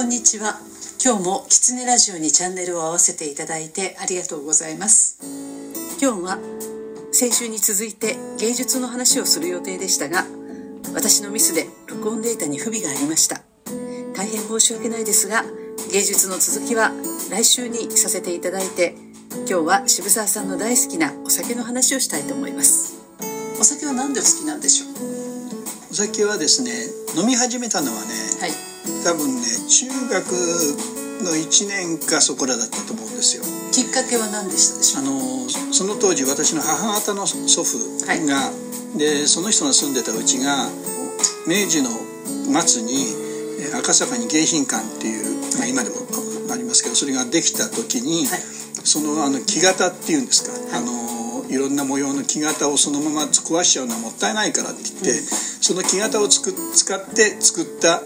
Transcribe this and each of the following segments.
こんにちは。今日もキツネラジオにチャンネルを合わせていただいてありがとうございます。今日は先週に続いて芸術の話をする予定でしたが私のミスで録音データに不備がありました。大変申し訳ないですが芸術の続きは来週にさせていただいて今日は渋沢さんの大好きなお酒の話をしたいと思います。お酒は何でお好きなんでしょう？お酒はですね飲み始めたのはね、はい多分ね中学の1年かそこらだったと思うんですよ。きっかけは何でしたでしょあのその当時私の母方の祖父が、はい。でその人が住んでたうちが明治の末にえー赤坂に迎賓館っていう、まあ、今でもありますけどそれができた時に、はい。そのあの木型っていうんですか、はい。あのいろんな模様の木型をそのまま壊しちゃうのはもったいないからって言って、うん。その木型をつく使って作った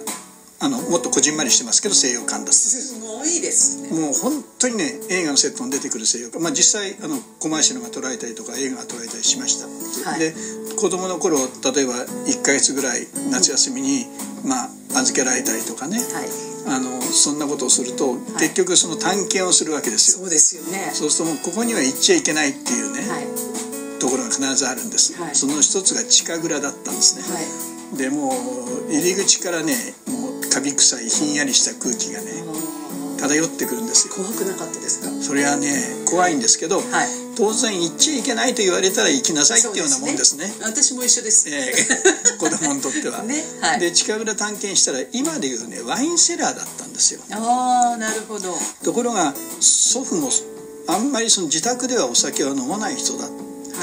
あのもっとこじんまりしてますけど西洋館だす。ごいですね。もう本当にね映画のセットに出てくる西洋館、まあ、実際あのコマーシャルが捉えたりとか映画が捉えたりしました、はい。で子供の頃例えば1ヶ月ぐらい夏休みに、まあ、預けられたりとかね。はい。あのそんなことをすると、い。結局その探検をするわけですよ。そうですよね。そうするともうここには行っちゃいけないっていうね、はい。ところが必ずあるんです、はい。その一つが地下蔵だったんですね、はい。でもう入り口からねもうカビ臭いひんやりした空気がね漂ってくるんですよ。怖くなかったですか？それはね怖いんですけど、はい。当然行っちゃいけないと言われたら行きなさいっていうようなもんですね。私も一緒です。えー 子供にとっては、ねはい。で近くで探検したら今でいうねワインセラーだったんですよ。ああなるほど。ところが祖父もあんまりその自宅ではお酒は飲まない人だっ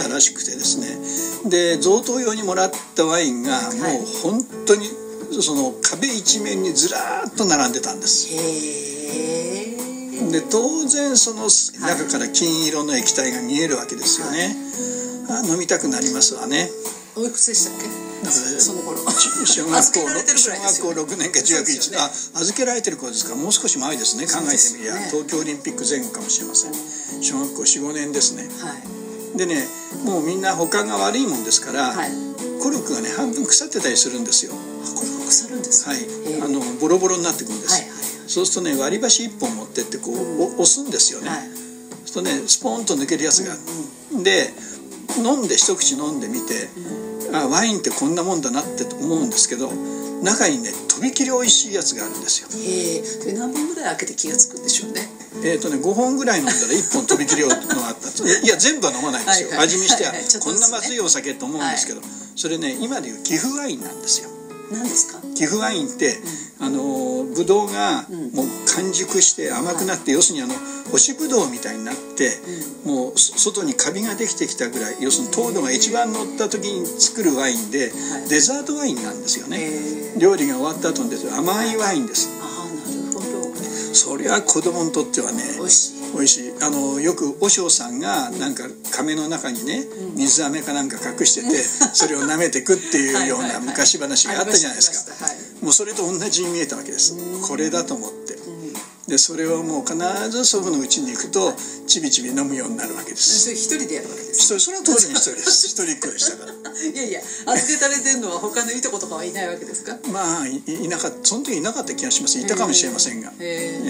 たらしくてですね、で贈答用にもらったワインがもう本当にその壁一面にずらーっと並んでたんです。で当然その中から金色の液体が見えるわけですよね、あ飲みたくなりますわね。おいくつでしたっけ？その頃。小学校小学校6年か中学1年、ね。あ預けられてる子ですか？もう少し前ですね。考えてみりゃ、ね東京オリンピック前後かもしれません。小学校45年ですね。はい。でねもうみんな他が悪いもんですから、はい。コルクがね半分腐ってたりするんですよるんですかはい。あのボロボロになってくるんです、はいはいそうするとね割り箸1本持ってってこうお押すんですよね、はい。そうするとねスポーンと抜けるやつが、で飲んで一口飲んでみて、あワインってこんなもんだなって思うんですけど中にねとびきり美味しいやつがあるんですよ。へえ。それ何本ぐらい開けて気がつくんでしょうね。えっ、とね5本ぐらい飲んだら1本とびきりのがあった。いや全部は飲まないんですよ、はいはい味見しては、はいはい。ちょっとこんなまずいお酒と思うんですけど、それね今でいう寄付ワインなんですよ何ですか？寄付ワインって、あのブドウがうん。もう完熟して甘くなって、要するにあの干しブドウみたいになって、もうそ外にカビができてきたぐらい要するに糖度が一番乗った時に作るワインで、はい。デザートワインなんですよね、料理が終わった後にです甘いワインですああなるほど。それは子供にとってはね美味しいあのよく和尚さんがなんか亀の中にね水飴かなんか隠してて それを舐めてくっていうような昔話があったじゃないですか。もうそれと同じに見えたわけです。これだと思って。でそれをもう必ず祖父の家に行くとちびちび飲むようになるわけです。それ一人でやるわけですそれは当然一人です。一人っ子でしたから。いやいや預けられてるのは他のいとことかはいないわけですか？まあいいなかったその時いなかった気がします。いたかもしれませんが。へえ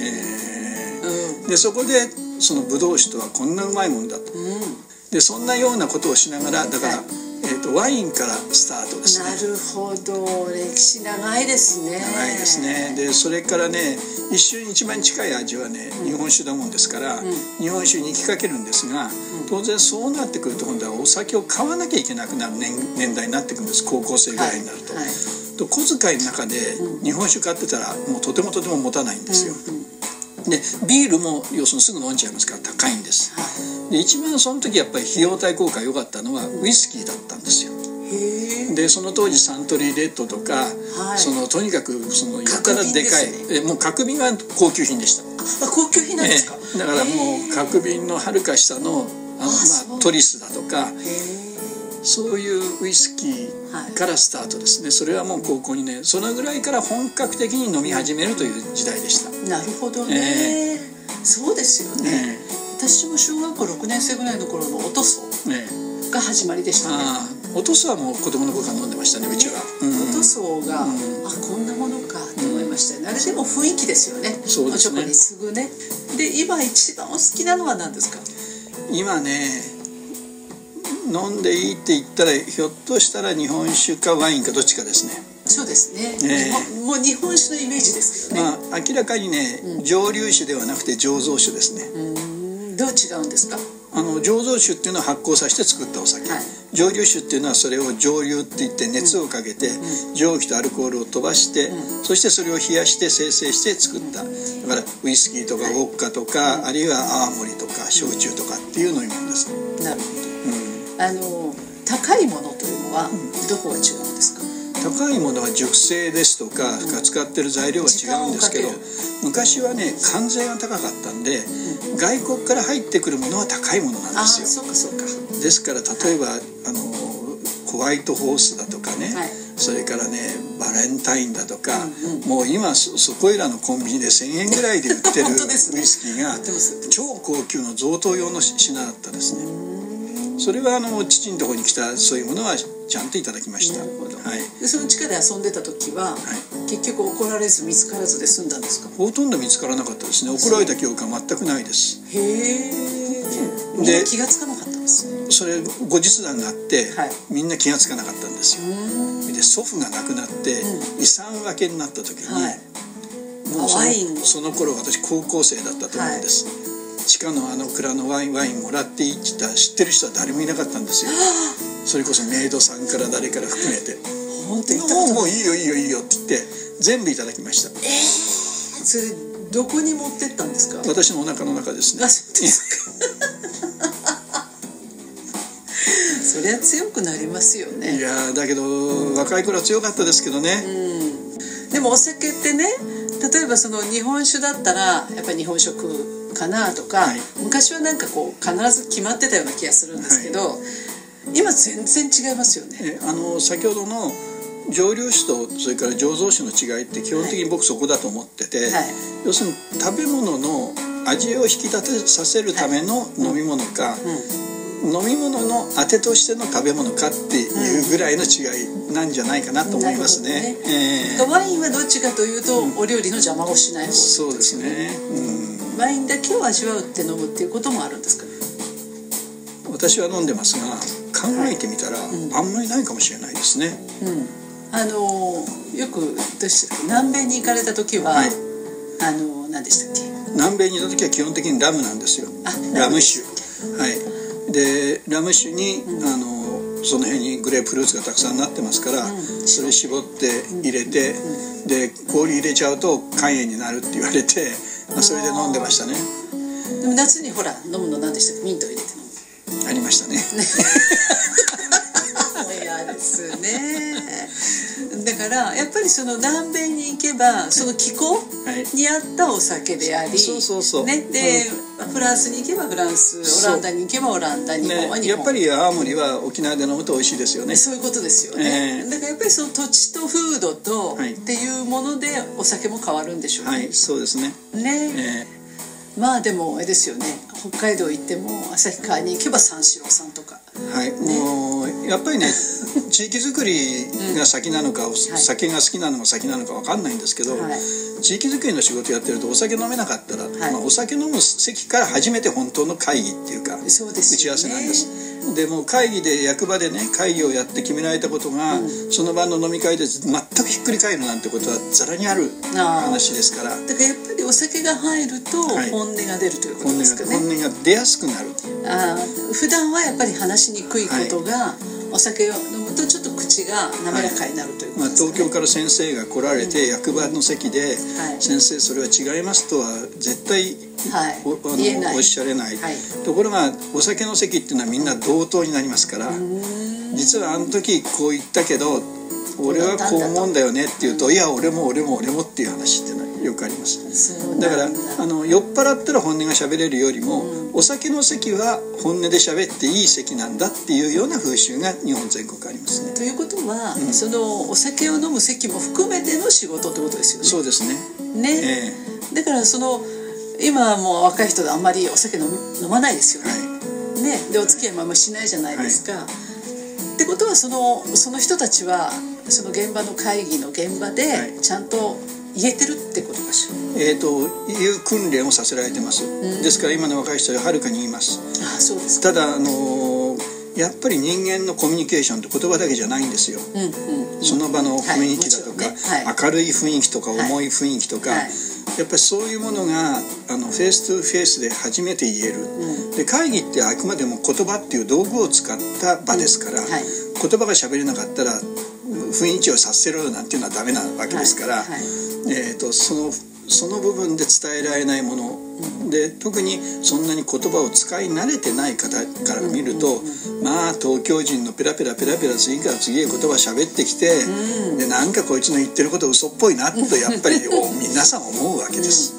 えー。でそこでそのブドウ酒とはこんなうまいもんだと。うん。うんでそんなようなことをしながらだから、はい。えー、とワインからスタートですね。なるほど。歴史長いですね。長いですね。でそれからね一瞬一番近い味はね日本酒だもんですから、日本酒に行きかけるんですが、当然そうなってくると今度はお酒を買わなきゃいけなくなる年年代になってくるんです。高校生ぐらいになると。はい。はい。と小遣いの中で日本酒買ってたらもうとてもとても持たないんですよ。でビールも要するにすぐ飲んじゃいますから高いんです。で一番その時やっぱり費用対効果良かったのはウイスキーだったんですよ。でその当時サントリーレッドとか、はい。そのとにかくそのやたらでかいですえもう角瓶が高級品でした、あ高級品なんですか？ええ。だからもう角瓶のはるか下のあのまあ、トリスだとかそういうウイスキーからスタートですね、それはもう高校にねそのぐらいから本格的に飲み始めるという時代でした、なるほどね、そうですよね、え私も小学校6年生ぐらいの頃のおとそが始まりでしたね。お父さんはもう子供の頃から飲んでましたね。うちは、うん。おとそが、うん。あこんなものかと思いまましたよね。あれでも雰囲気ですよね。そうですね。に次ぐね。で今一番お好きなのは何ですか？今ね飲んでいいって言ったらひょっとしたら日本酒かワインかどっちかですね。そうですね、ええ。日本もう日本酒のイメージですけどね、まあ明らかにね蒸留酒ではなくて醸造酒ですね。うん。どう違うんですか？あの醸造酒っていうのは発酵させて作ったお酒、はい。蒸留酒っていうのはそれを蒸留って言って熱をかけて、蒸気とアルコールを飛ばして、そしてそれを冷やして精製して作った。だからウイスキーとかウォッカとか、あるいは泡盛とか焼酎とかっていう飲み物です、なるほうんどあの高いものというのはどこが違うんですか？高いものは熟成ですとか、使ってる材料は違うんですけど昔はね関税が高かったんで、外国から入ってくるものは高いものなんですよ。そうかそうか。ですから例えば、あのホワイトホースだとかね、はい。それからねバレンタインだとか、うんうん。もう今そそこいらのコンビニで1,000円ぐらいで売ってる ウイスキーが超高級の贈答用の品だったですねそれはあの父のところに来たそういうものはちゃんといただきました。はい。でその地下で遊んでた時は、結局怒られず見つからずで済んだんですか？ほとんど見つからなかったですね。怒られた記憶は全くないです。へえ。みんな気がつかなかったんですね。それ後日談があって、はい。みんな気がつかなかったんですよ。で祖父が亡くなって、遺産分けになった時に、はい。もうそのその頃私高校生だったと思うんです、地下のあの蔵のワインワインもらっていった知ってる人は誰もいなかったんですよ。それこそメイドさんから誰から含めて。本当に？もういいよいいよいいよって言って全部いただきました。それどこに持ってったんですか？私のお腹の中ですね。あそうですか。そりゃ強くなりますよいねやーだけど若い頃は強かったですけどね、でもお酒ってね例えばその日本酒だったらやっぱり日本食かなとか、はい。昔はなんかこう必ず決まってたような気がするんですけど、今全然違いますよね。えあの先ほどの蒸留酒とそれから醸造酒の違いって基本的に僕そこだと思ってて、はい。要するに食べ物の味を引き立てさせるための飲み物か、飲み物のあてとしての食べ物かっていうぐらいの違いなんじゃないかなと思いますね。なるほどええ。ワインはどっちかというと、お料理の邪魔をしない方そうですね、ワインだけを味わうって飲むっていうこともあるんですか？私は飲んでますが考えてみたら、あんまりないかもしれないですね。うん。あのよくどうしたっけ南米に行かれた時は、はい。あの何でしたっけ？南米にいた時は基本的にラムなんですよ。あラム酒。はい。でラム酒に、あのその辺にグレープフルーツがたくさんなってますから、ん。それ絞って入れて、で氷入れちゃうと肝炎になるって言われて、まあ、それで飲んでましたね。でも夏にほら飲むの何でしたっけ？ミント入れて飲む。ありましたね。嫌ですね。だからやっぱりその南米に行けばその気候はい。に合ったお酒であり、そうそうそう。ね、で、フランスに行けばフランスオランダに行けばオランダ日本はね、日本、やっぱり青森は沖縄で飲むと美味しいですよね。そういうことですよね、ええ。だからやっぱりその土地と風土とはい。っていうものでお酒も変わるんでしょうね、はいそうですね。ね、えまあでもあれですよね。北海道行っても旭川に行けば三四郎さんとか。ーはい、もうやっぱりね 地域づくりが先なのか、お酒が好きなのが先なのか分かんないんですけど、はい。地域づくりの仕事やってるとお酒飲めなかったら、はい。まあ、お酒飲む席から初めて本当の会議っていうかね。打ち合わせなんですでもう会議で役場でね会議をやって決められたことが、その場の飲み会で全くひっくり返るなんてことはざらにある話ですから。だからやっぱりお酒が入るとはい。本音が出るというこ本音がとですかね、本音が出やすくなる。あー普段はやっぱり話しにくいことが、お酒を飲むとちょっと口が滑らかになるというこまあ、とですか、ね。東京から先生が来られて、役場の席で、はい。先生それは違いますとは絶対はい。おあのおっしゃれない、はい。ところがお酒の席っていうのはみんな同等になりますから実はあの時こう言ったけど俺はこう思うんだよねって言うといや俺も俺も俺もっていう話っていうのはよくありますだ。からあの酔っ払ったら本音が喋れるよりも、お酒の席は本音で喋っていい席なんだっていうような風習が日本全国ありますね。ということは、そのお酒を飲む席も含めての仕事ってことですよね。そうですね。ね、えだからその今はもう若い人であんまりお酒飲まないですよえね、はい。ね。でお付き合いもあんましないじゃないですか、ってことはそのその人たちはその現場の会議の現場ではい。ちゃんと言えてるってことかしら？えーと、いう訓練をさせられてます、ですから今の若い人ははるかに言います。あそうですただあのやっぱり人間のコミュニケーションって言葉だけじゃないんですよ、うんうんうん、その場の雰囲気だとか、はいね。はい。明るい雰囲気とか重い雰囲気とか、はい。やっぱりそういうものがあの face to face で初めて言える、うん。で会議ってあくまでも言葉っていう道具を使った場ですから、うん。はい。言葉が喋れなかったら雰囲気を察せろなんていうのはダメなわけですから、はい。はいえー、とそのその部分で伝えられないもの。で特にそんなに言葉を使い慣れてない方から見ると、まあ東京人のペラペラペラペラ次から次へ言葉喋ってきて、うん。でなんかこいつの言ってること嘘っぽいなとやっぱりお皆さん思うわけです。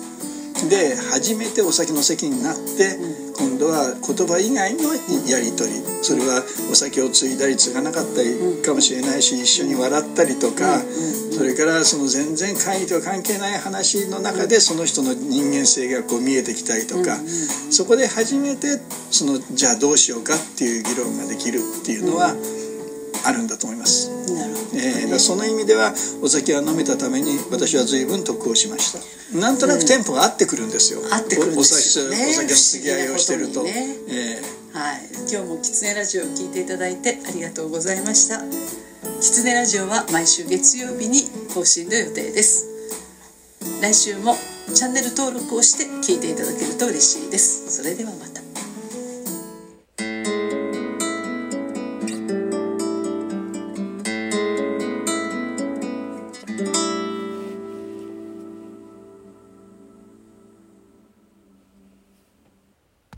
で初めてお酒の席になって、今度は言葉以外のやり取り。それはお酒を継いだり継がなかったりかもしれないし一緒に笑ったりとか、それからその全然会議とは関係ない話の中でその人の人間性がこう見えてきたりとか、そこで初めてそのじゃあどうしようかっていう議論ができるっていうのはあるんだと思います。えーその意味ではお酒は飲めたために私は随分得をしました。なんとなくテンポが合ってくるんですよ、合ってくるんですよね。おお酒の付き合いをしてると、不思議なことにえはい、今日もキツネラジオを聞いていただいてありがとうございました。キツネラジオは毎週月曜日に更新の予定です。来週もチャンネル登録をして聞いていただけると嬉しいです。それではまた